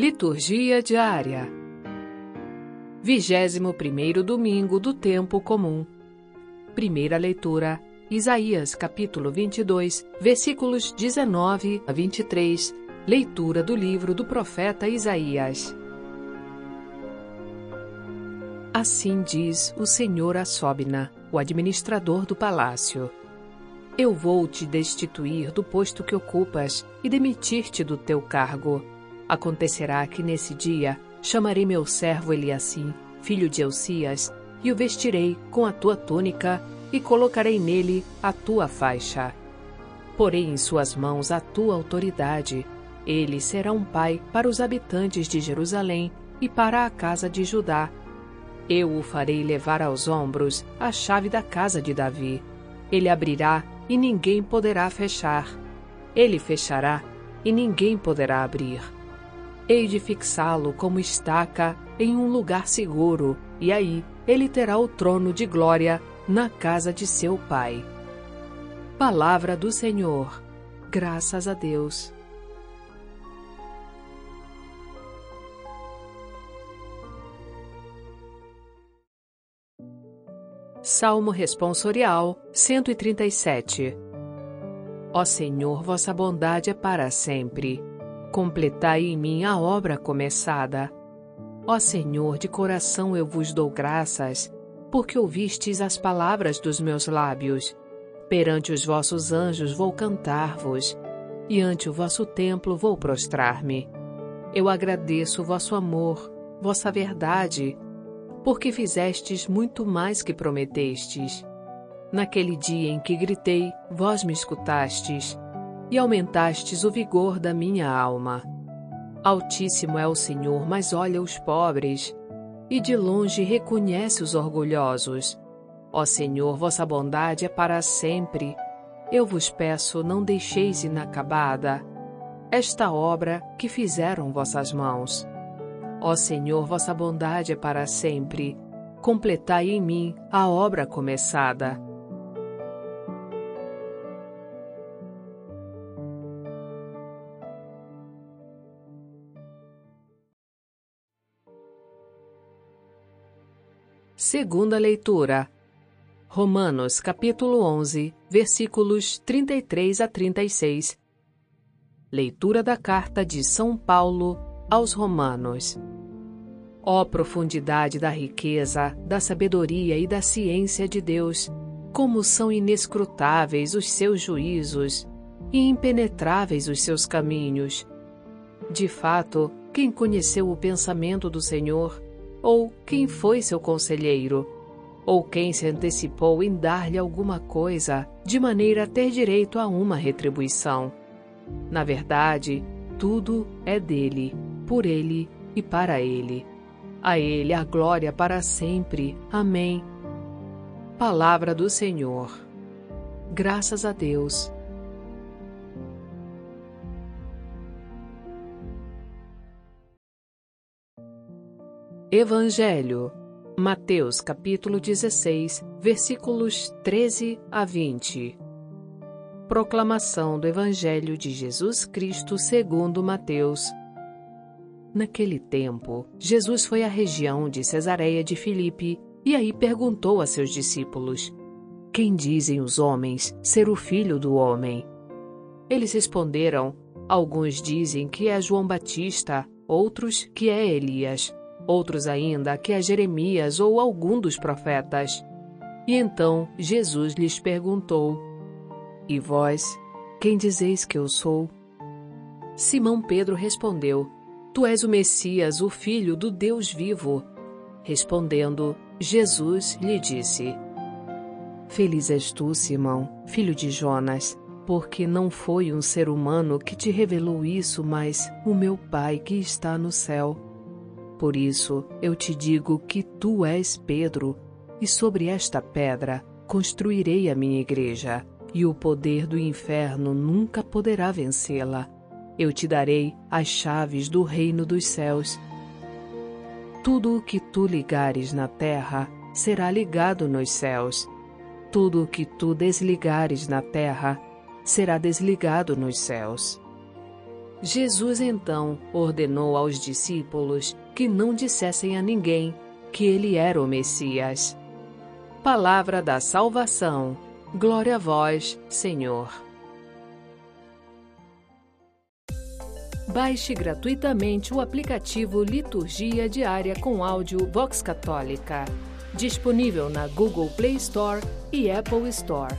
Liturgia diária. 21 domingo do tempo comum. Primeira leitura: Isaías, capítulo 22, versículos 19 a 23. Leitura do livro do profeta Isaías. Assim diz o Senhor Assobna, o administrador do palácio. Eu vou te destituir do posto que ocupas e demitir-te do teu cargo Acontecerá que nesse dia chamarei meu servo Eliassim, filho de Elcias, e o vestirei com a tua túnica e colocarei nele a tua faixa. Porei em suas mãos a tua autoridade. Ele será um pai para os habitantes de Jerusalém e para a casa de Judá. Eu o farei levar aos ombros a chave da casa de Davi. Ele abrirá e ninguém poderá fechar. Ele fechará e ninguém poderá abrir hei de fixá-lo como estaca em um lugar seguro, e aí ele terá o trono de glória na casa de seu pai. Palavra do Senhor. Graças a Deus. Salmo Responsorial 137 Ó Senhor, vossa bondade é para sempre completai em mim a obra começada. Ó Senhor, de coração eu vos dou graças, porque ouvistes as palavras dos meus lábios. Perante os vossos anjos vou cantar-vos, e ante o vosso templo vou prostrar-me. Eu agradeço o vosso amor, vossa verdade, porque fizestes muito mais que prometestes. Naquele dia em que gritei, vós me escutastes e aumentastes o vigor da minha alma. Altíssimo é o Senhor, mas olha os pobres, e de longe reconhece os orgulhosos. Ó Senhor, vossa bondade é para sempre. Eu vos peço, não deixeis inacabada esta obra que fizeram vossas mãos. Ó Senhor, vossa bondade é para sempre. Completai em mim a obra começada. Segunda leitura. Romanos capítulo 11, versículos 33 a 36. Leitura da carta de São Paulo aos Romanos. Ó profundidade da riqueza, da sabedoria e da ciência de Deus, como são inescrutáveis os seus juízos e impenetráveis os seus caminhos. De fato, quem conheceu o pensamento do Senhor ou quem foi seu conselheiro? Ou quem se antecipou em dar-lhe alguma coisa, de maneira a ter direito a uma retribuição? Na verdade, tudo é dele, por ele e para ele. A ele a glória para sempre. Amém. Palavra do Senhor. Graças a Deus. Evangelho, Mateus capítulo 16, versículos 13 a 20. Proclamação do Evangelho de Jesus Cristo segundo Mateus. Naquele tempo, Jesus foi à região de Cesareia de Filipe e aí perguntou a seus discípulos: Quem dizem os homens ser o filho do homem? Eles responderam: Alguns dizem que é João Batista, outros que é Elias outros ainda que é Jeremias ou algum dos profetas. E então Jesus lhes perguntou: E vós, quem dizeis que eu sou? Simão Pedro respondeu: Tu és o Messias, o Filho do Deus vivo. Respondendo, Jesus lhe disse: Feliz és tu, Simão, filho de Jonas, porque não foi um ser humano que te revelou isso, mas o meu Pai que está no céu. Por isso eu te digo que tu és Pedro, e sobre esta pedra construirei a minha igreja, e o poder do inferno nunca poderá vencê-la. Eu te darei as chaves do reino dos céus. Tudo o que tu ligares na terra será ligado nos céus. Tudo o que tu desligares na terra será desligado nos céus. Jesus então ordenou aos discípulos que não dissessem a ninguém que ele era o Messias. Palavra da salvação. Glória a vós, Senhor. Baixe gratuitamente o aplicativo Liturgia Diária com áudio Vox Católica, disponível na Google Play Store e Apple Store.